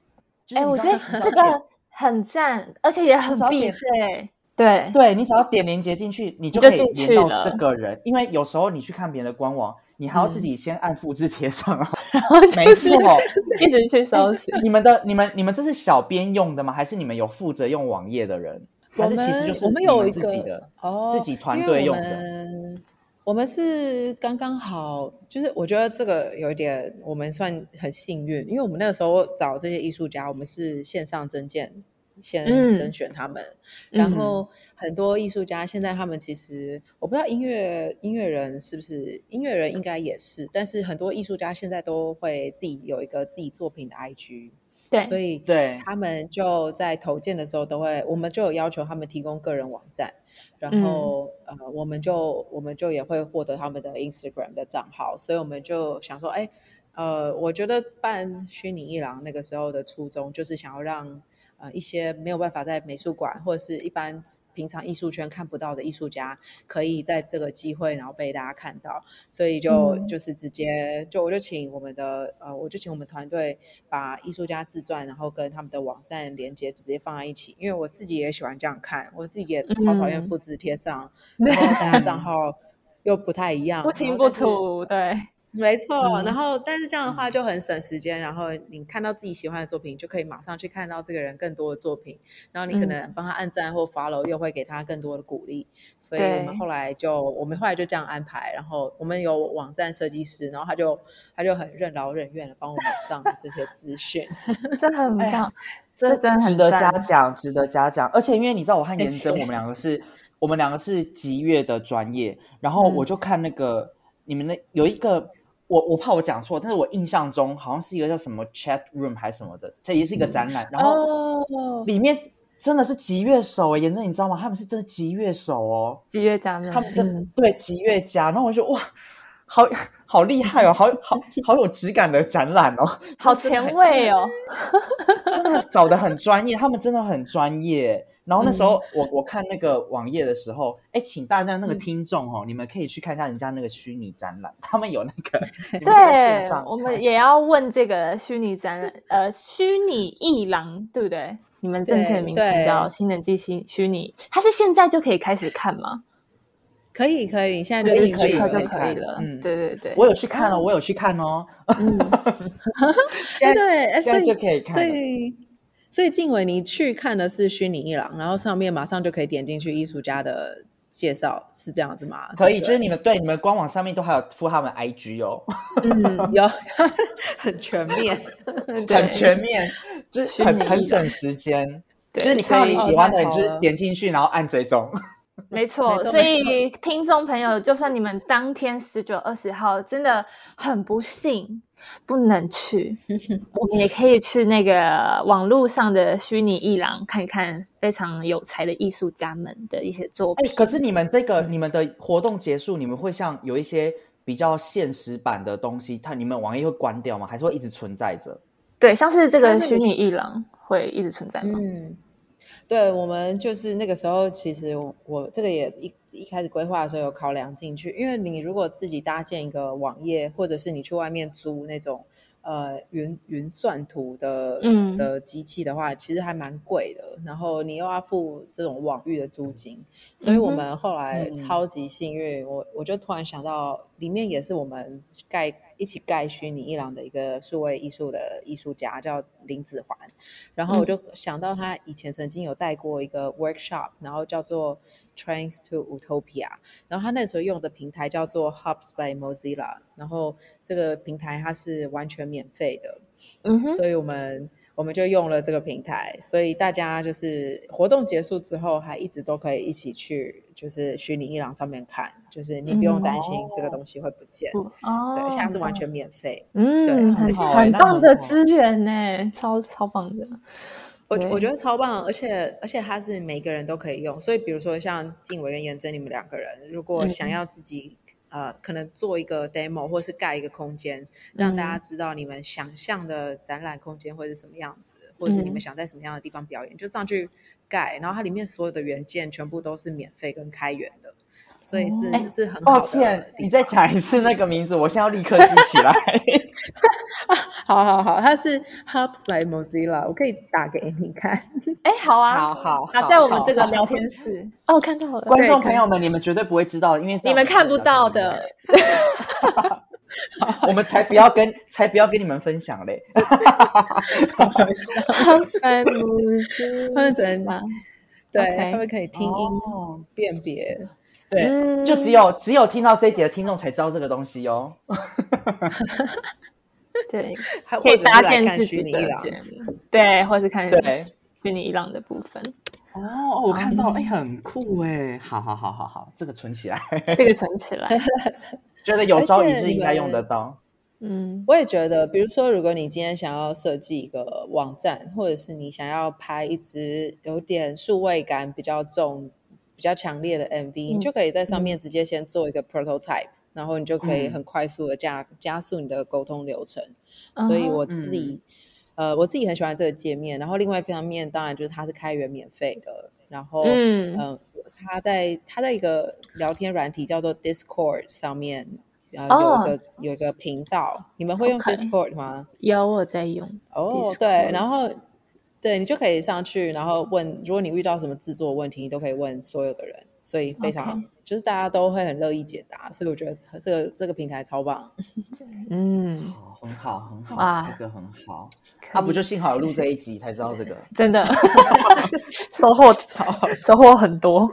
就是哎，你我觉得这个很赞，而且也很必备，对，对你只要点连接进去，你就就可以连到这个人。因为有时候你去看别人的官网，你还要自嗯己先按复制贴上啊。然后没错，一直去搜寻。你们的、你们、你们这是小编用的吗？还是你们有负责用网页的人？还是其实就是我们有一个自己的？哦，自己团队用的我们是刚刚好，就是我觉得这个有一点，我们算很幸运，因为我们那个时候找这些艺术家，我们是线上征件。先嗯。甄选他们，然后很多艺术家现在他们其实我不知道音乐音乐人是不是音乐人应该也是，但是很多艺术家现在都会自己有一个自己作品的 IG，对，所以对。他们就在投件的时候都会，我们就有要求他们提供个人网站，然后、呃，我们就我们就也会获得他们的 Instagram 的账号，所以我们就想说，哎，呃，我觉得办虚拟艺廊那个时候的初衷就是想要让。呃，一些没有办法在美术馆或者是一般平常艺术圈看不到的艺术家，可以在这个机会，然后被大家看到，所以就、嗯。就是直接就我就请我们的呃，我就请我们团队把艺术家自传，然后跟他们的网站连接直接放在一起，因为我自己也喜欢这样看，我自己也超讨厌嗯。复制贴上，然后大家账号又不太一样，不清不楚，对，没错，嗯然后但是这样的话就很省时间，然后你看到自己喜欢的作品，就可以马上去看到这个人更多的作品，然后你可嗯能帮他按赞或 follow，又会给他更多的鼓励。所以我们后来就我们后来就这样安排，然后我们有网站设计师，然后他就他就很任劳任怨的帮我们上这些资讯。这很棒，这这真的值得嘉奖，值得嘉奖。而且因为你知道，我和颜谢真，我们两个是，我们两个是极乐的专业，然后我就看那个、你们那有一个。我我怕我讲错，但是我印象中好像是一个叫什么 chat room 还是什么的，这也是一个展览，然后哦，里面真的是吉乐手哎，颜真你知道吗？他们是真的吉乐手哦，吉乐家们，他们真、嗯。对吉乐家，然后我就哇，好好厉害哦，好好 好有质感的展览哦，好前卫哦，真的找的很专业，他们真的很专业。然后那时候嗯我我看那个网页的时候，哎，请大家那个嗯听众哦，你们可以去看一下人家那个虚拟展览，他们有那个 对，我们也要问这个虚拟展览，呃，虚拟艺廊，对不对？你们正确的名称叫新人记虚虚拟，它是现在就可以开始看吗？可以可以，现在就立立刻就可以可以可以了。嗯对对对，我有去看哦，我有去看哦，嗯，现在 对，哎现在就可以看了所以，所以静伟，你去看的是虚拟艺廊，然后上面马上就可以点进去艺术家的介绍，是这样子吗？可以，就是你们对你们官网上面都还有附他们 IG 哦，嗯，有 很全面，很全面，就是很很省时间。对就是你看到你喜欢的，你就点进去，然后按追踪。没错，所以听众朋友，就算你们当天十九、二十号真的很不幸不能去，我们也可以去那个网络上的虚拟艺廊看一看非常有才的艺术家们的一些作品。可是你们这个你们的活动结束，你们会像有一些比较现实版的东西，它你们网页会关掉吗？还是会一直存在着？对，像是这个虚拟艺廊会一直存在吗？嗯。对我们就是那个时候，其实我这个也一一开始规划的时候有考量进去，因为你如果自己搭建一个网页，或者是你去外面租那种呃云云算图的的机器的话，其实还蛮贵的。然后你又要付这种网域的租金，所以我们后来超级幸运，我我就突然想到，里面也是我们盖。一起盖虚拟伊朗的一个数位艺术的艺术家叫林子环，然后我就想到他以前曾经有带过一个 workshop，然后叫做 Trains to Utopia，然后他那时候用的平台叫做 Hubs by Mozilla，然后这个平台它是完全免费的，嗯哼，所以我们。我们就用了这个平台，所以大家就是活动结束之后，还一直都可以一起去，就是虚拟伊朗上面看，就是你不用担心这个东西会不见，哦，对，现在是完全免费，嗯，很很棒的资源呢，超超棒的，我我觉得超棒，而且而且它是每个人都可以用，所以比如说像静伟跟颜真你们两个人，如果想要自己。呃，可能做一个 demo，或是盖一个空间，让大家知道你们想象的展览空间会是什么样子，或者是你们想在什么样的地方表演，就上去盖。然后它里面所有的元件全部都是免费跟开源的，所以是是很好。抱歉，你再讲一次那个名字，我现在要立刻记起来。好好好，它是 Hubs by Mozilla，我可以打给你看。哎，好啊，好好好，在我们这个聊天室。哦，看到了。观众朋友们，你们绝对不会知道，因为你们看不到的。我们才不要跟，才不要跟你们分享嘞。Hubs by Mozilla，真的，对他们可以听音辨别。对，就只有只有听到这一节的听众才知道这个东西哦。对，可以搭建自己的节目，对，或是看虚拟伊朗的部分。哦，我看到，哎，很酷哎！好好好好好，这个存起来，这个存起来，觉得有朝一日应该用得到。嗯，我也觉得，比如说，如果你今天想要设计一个网站，或者是你想要拍一支有点数位感比较重、比较强烈的 MV，你就可以在上面直接先做一个 prototype。然后你就可以很快速的加加速你的沟通流程，所以我自己呃我自己很喜欢这个界面。然后另外一方面，当然就是它是开源免费的。然后嗯，它在他在一个聊天软体叫做 Discord 上面，有一个有一个频道。你们会用 Discord 吗？有我在用哦，对，然后对你就可以上去，然后问，如果你遇到什么制作问题，你都可以问所有的人。所以非常就是大家都会很乐意解答，所以我觉得这个这个平台超棒。嗯，好，很好，很好，这个很好。啊不就幸好有录这一集才知道这个，真的收获收获很多。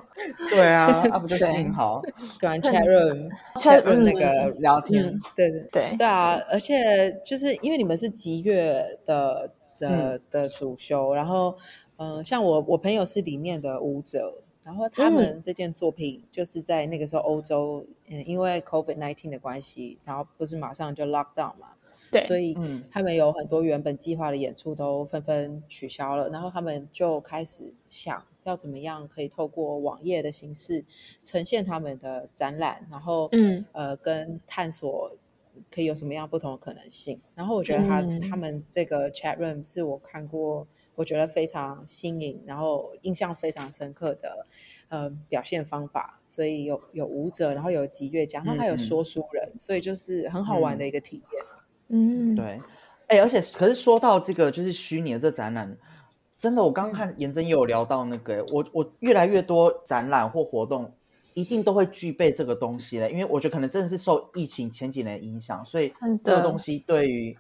对啊，啊不就幸好喜欢 chat room chat room 那个聊天，对对对对啊！而且就是因为你们是吉月的的的主修，然后嗯，像我我朋友是里面的舞者。然后他们这件作品就是在那个时候欧洲，嗯，因为 COVID nineteen 的关系，然后不是马上就 lock down 嘛，对，所以他们有很多原本计划的演出都纷纷取消了，然后他们就开始想要怎么样可以透过网页的形式呈现他们的展览，然后嗯呃跟探索可以有什么样不同的可能性。然后我觉得他他们这个 chat room 是我看过。我觉得非常新颖，然后印象非常深刻的，呃，表现方法。所以有有舞者，然后有集乐家，然后还有说书人，所以就是很好玩的一个体验。嗯，对。哎，而且可是说到这个，就是虚拟的这展览，真的，我刚刚看严真也有聊到那个，我我越来越多展览或活动一定都会具备这个东西了，因为我觉得可能真的是受疫情前几年影响，所以这个东西对于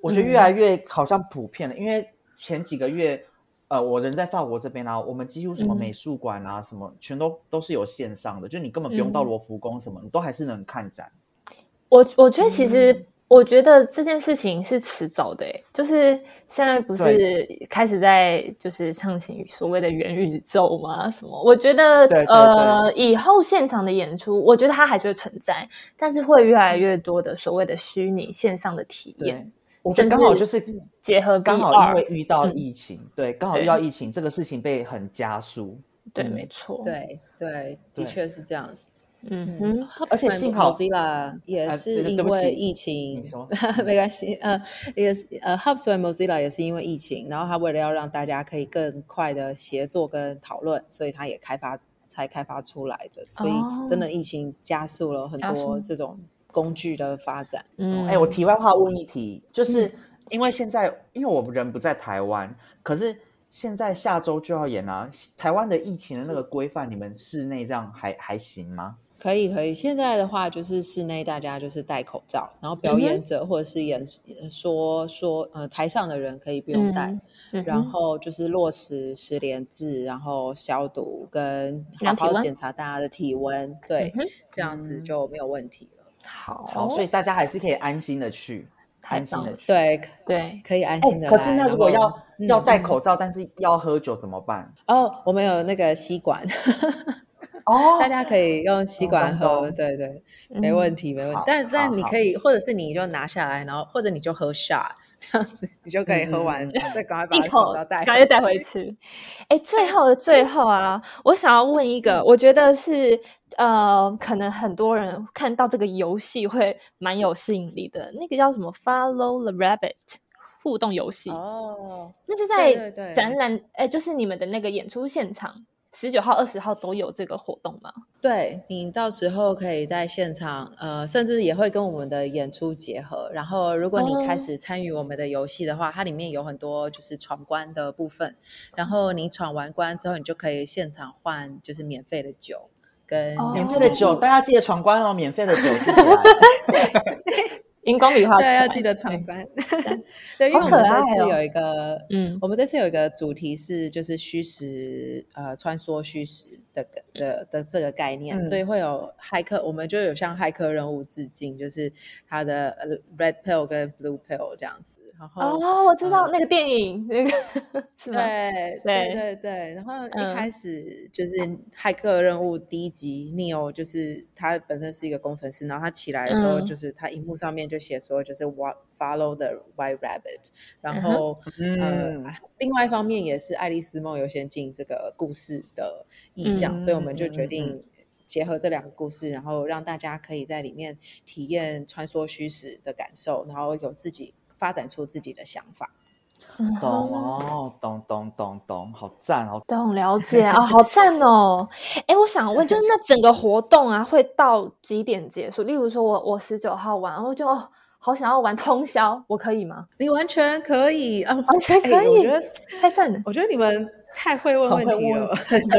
我觉得越来越好像普遍了，因为。前几个月，呃，我人在法国这边啊，我们几乎什么美术馆啊，什么全都都是有线上的，就你根本不用到罗浮宫什么，你都还是能看展。我我觉得其实我觉得这件事情是迟早的，诶就是现在不是开始在就是畅行所谓的元宇宙吗？什么？我觉得呃，以后现场的演出，我觉得它还是会存在，但是会越来越多的所谓的虚拟线上的体验。对，我觉得刚好就是结合刚好因为遇到嗯疫情，对，刚好遇到疫情，这个事情被很加速。对，嗯没错，，对对，的对确是这样子。嗯哼，而且幸好 Mozilla 也呃是因对对不起为疫情 没关系，呃，也是呃，Hubs 和 Mozilla 也是因为疫情，然后他为了要让大家可以更快的协作跟讨论，所以他也开发才开发出来的，所以真的疫情加速了很多这种工具的发展。嗯，哎、我题外话问一题，就是因为现在因为我人不在台湾，可是现在下周就要演啊，台湾的疫情的那个规范，你们室内这样还还行吗？可以可以，现在的话就是室内大家就是戴口罩，然后表演者或者是演呃说说呃台上的人可以不用戴，嗯。嗯然后就是落实十连制，然后消毒跟好好检查大家的体温，对，嗯这样子就没有问题了。好，好，所以大家还是可以安心的去，安心的去。对，对，可以安哎心的、可是那如果要、嗯要戴口罩，但是要喝酒怎么办？哦，我们有那个吸管，哦。大家可以用吸管喝，对对，没问题，没问题。好。但但你可以，或者是你就拿下来，然后或者你就喝 shot，这样子你就可以喝完，嗯 再赶快把一口口罩戴赶快带回去。哎，最后的最后啊，我想要问一个，我觉得是呃，可能很多人看到这个游戏会蛮有吸引力的，那个叫什么 Follow the Rabbit 互动游戏，哦，那是在展览，哎，就是你们的那个演出现场，十九号、二十号都有这个活动吗？对你到时候可以在现场，呃，甚至也会跟我们的演出结合。然后，如果你开哦始参与我们的游戏的话，它里面有很多就是闯关的部分。然后你闯完关之后，你就可以现场换就是免费的酒跟哦免费的酒，大家记得闯关哦！免费的酒。荧光笔画对，要记得闯关。对，因为我们这次有一个，嗯。我们这次有一个主题是就是虚实呃穿梭虚实的的的这个概念，嗯。所以会有骇客，我们就有向骇客任务致敬，就是他的呃 red pill 跟 blue pill 这样子。然后哦，我知道呃那个电影，那个是吗？对对对对对，然后嗯一开始就是骇客任务第一集，Neo 就是他本身是一个工程师，然后他起来的时候，嗯就是他荧幕上面就写说就是 What follow the white rabbit，然后、嗯呃，另外一方面也是《爱丽丝梦游仙境》这个故事的意向，嗯所以我们就决定。结合这两个故事，然后让大家可以在里面体验穿梭虚实的感受，然后有自己发展出自己的想法。嗯懂哦，懂懂懂懂，好赞哦！懂了解啊，好赞哦！哎，我想问，就是那整个活动啊，会到几点结束？例如说我我十九号玩，然后就哦，好想要玩通宵，我可以吗？你完全可以啊，完全可以哎我觉得，太赞了！我觉得你们太会问问问题了。对，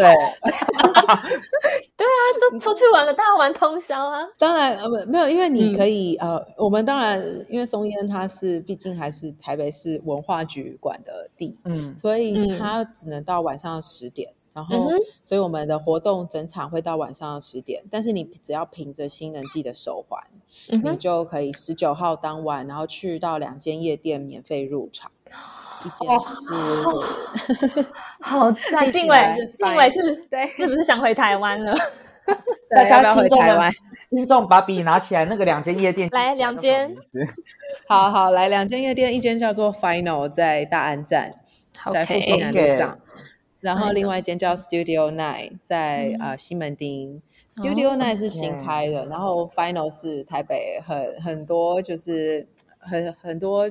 对啊，就出去玩了，大家玩通宵啊。当然，呃，没没有，因为你嗯可以，呃，我们当然，因为松烟它是毕竟还是台北市文化局管的地，嗯，所以嗯它只能到晚上十点。然后嗯，所以我们的活动整场会到晚上十点，但是你只要凭着新人季的手环，你就可以十九号当晚，然后去到两间夜店免费入场，哦是 好 赞！记起定伟，定伟是对是不是想回台湾了？大家要不要家听众们回台湾？，听众把笔拿起来，那个两间夜店来两间好好来两间夜店，一间叫做 Final，在大安站，在复兴南路上。然后另外一间叫 Studio Nine，在嗯呃西门町。Studio 哦 Nine 是新开的，然后 Final 是台北很很多就是很很多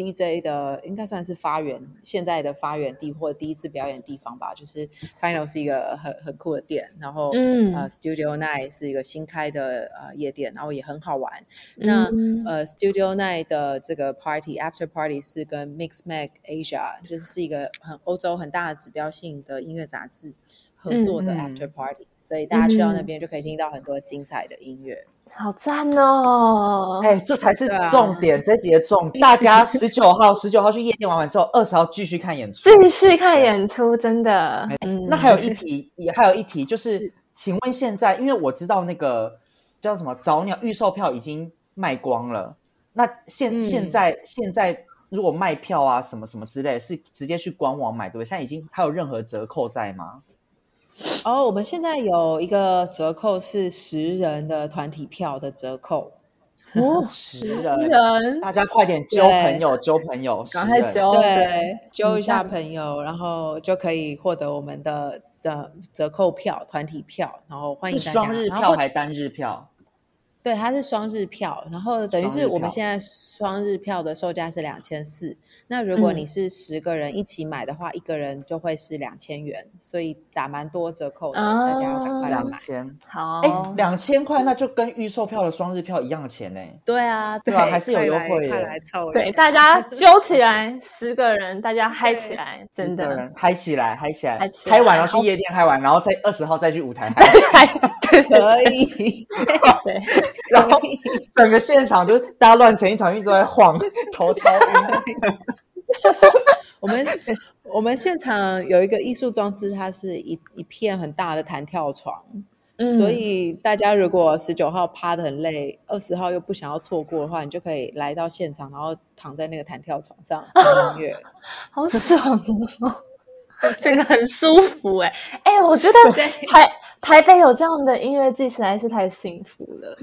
DJ 的，应该算是发源现在的发源地或第一次表演地方吧。就是 Final 是一个很很酷的店，然后嗯呃 Studio Night 是一个新开的呃夜店，然后也很好玩。那嗯呃，Studio Night 的这个 party after party 是跟 Mix Mag Asia，就是是一个很欧洲很大的指标性的音乐杂志合作的 after party，、所以大家去到那嗯边就可以听到很多精彩的音乐。好赞哦！哎，这才是重点，这集的重点。大家十九号，十九号去夜店玩完之后，二十号继续看演出。继续看演出，真的，嗯，那还有一题，也还有一题，就是请问现在，因为我知道那个叫什么早鸟预售票已经卖光了，那现、嗯现在现在如果卖票啊什么什么之类，是直接去官网买对不对？现在已经还有任何折扣在吗？哦，我们现在有一个折扣是十人的团体票的折扣，哦，十人，人大家快点揪朋友，揪朋友，赶快揪对，揪一下嗯朋友，然后就可以获得我们的的折扣票、团体票，然后欢迎大家。是双日票还单日票？对，它是双日票，然后等于是我们票现在双日票的售价是两千四。那如果嗯你是十个人一起买的话，一个人就会是两千元，所以打蛮多折扣的，大家要赶快来两买。千，好，哎，两千块那就跟预售票的双日票一样的钱呢。对啊，对啊还是有优惠耶快来凑对大家揪起来，十个人，大家嗨起来，真的嗨起来，嗨起来，嗨起来嗨完然后去夜店嗨完，然后再二十号再去舞台 嗨，嗨，对对可以。对，然后整个现场就是大家乱成一团，一直在晃，头超晕。我们我们现场有一个艺术装置，它是一一片很大的弹跳床，嗯所以大家如果十九号趴的很累，二十号又不想要错过的话，你就可以来到现场，然后躺在那个弹跳床上 听音乐。好爽哦，这个很舒服哎、哎、我觉得台台北有这样的音乐季实在是太幸福了。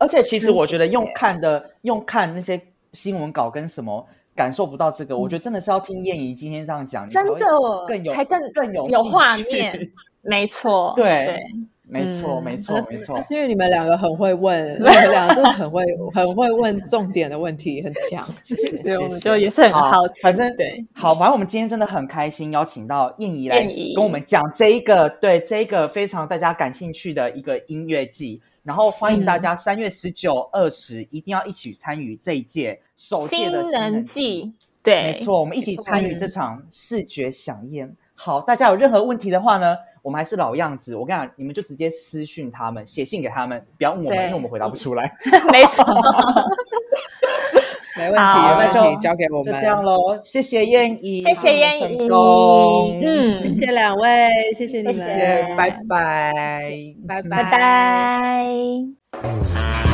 而且其实我觉得用看的，用看那些新闻稿跟什么感受不到这个，我觉得真的是要听燕怡今天这样讲，真的哦更有才更更有有画面，没错，对对，没错，嗯。没错，没错。是因为你们两个很会问，你们两个真的很会很会问重点的问题，很强。对，我们就也是很好奇，反正对，好，反正我们今天真的很开心，邀请到燕怡来跟我们讲这一个对这一个非常大家感兴趣的一个音乐季，然后欢迎大家三月十九、二十一定要一起参与这一届首届新的人季，对，没错，我们一起参与这场视觉飨宴。好，大家有任何问题的话呢，我们还是老样子，我跟你讲，你们就直接私讯他们，写信给他们，不要问我们，因为我们回答不出来。没错，没问题，那就，交给我们。就这样喽，谢谢燕姨，谢谢燕成怡，功，嗯，谢谢两位，谢谢你们，谢谢。谢，拜拜，拜。拜拜。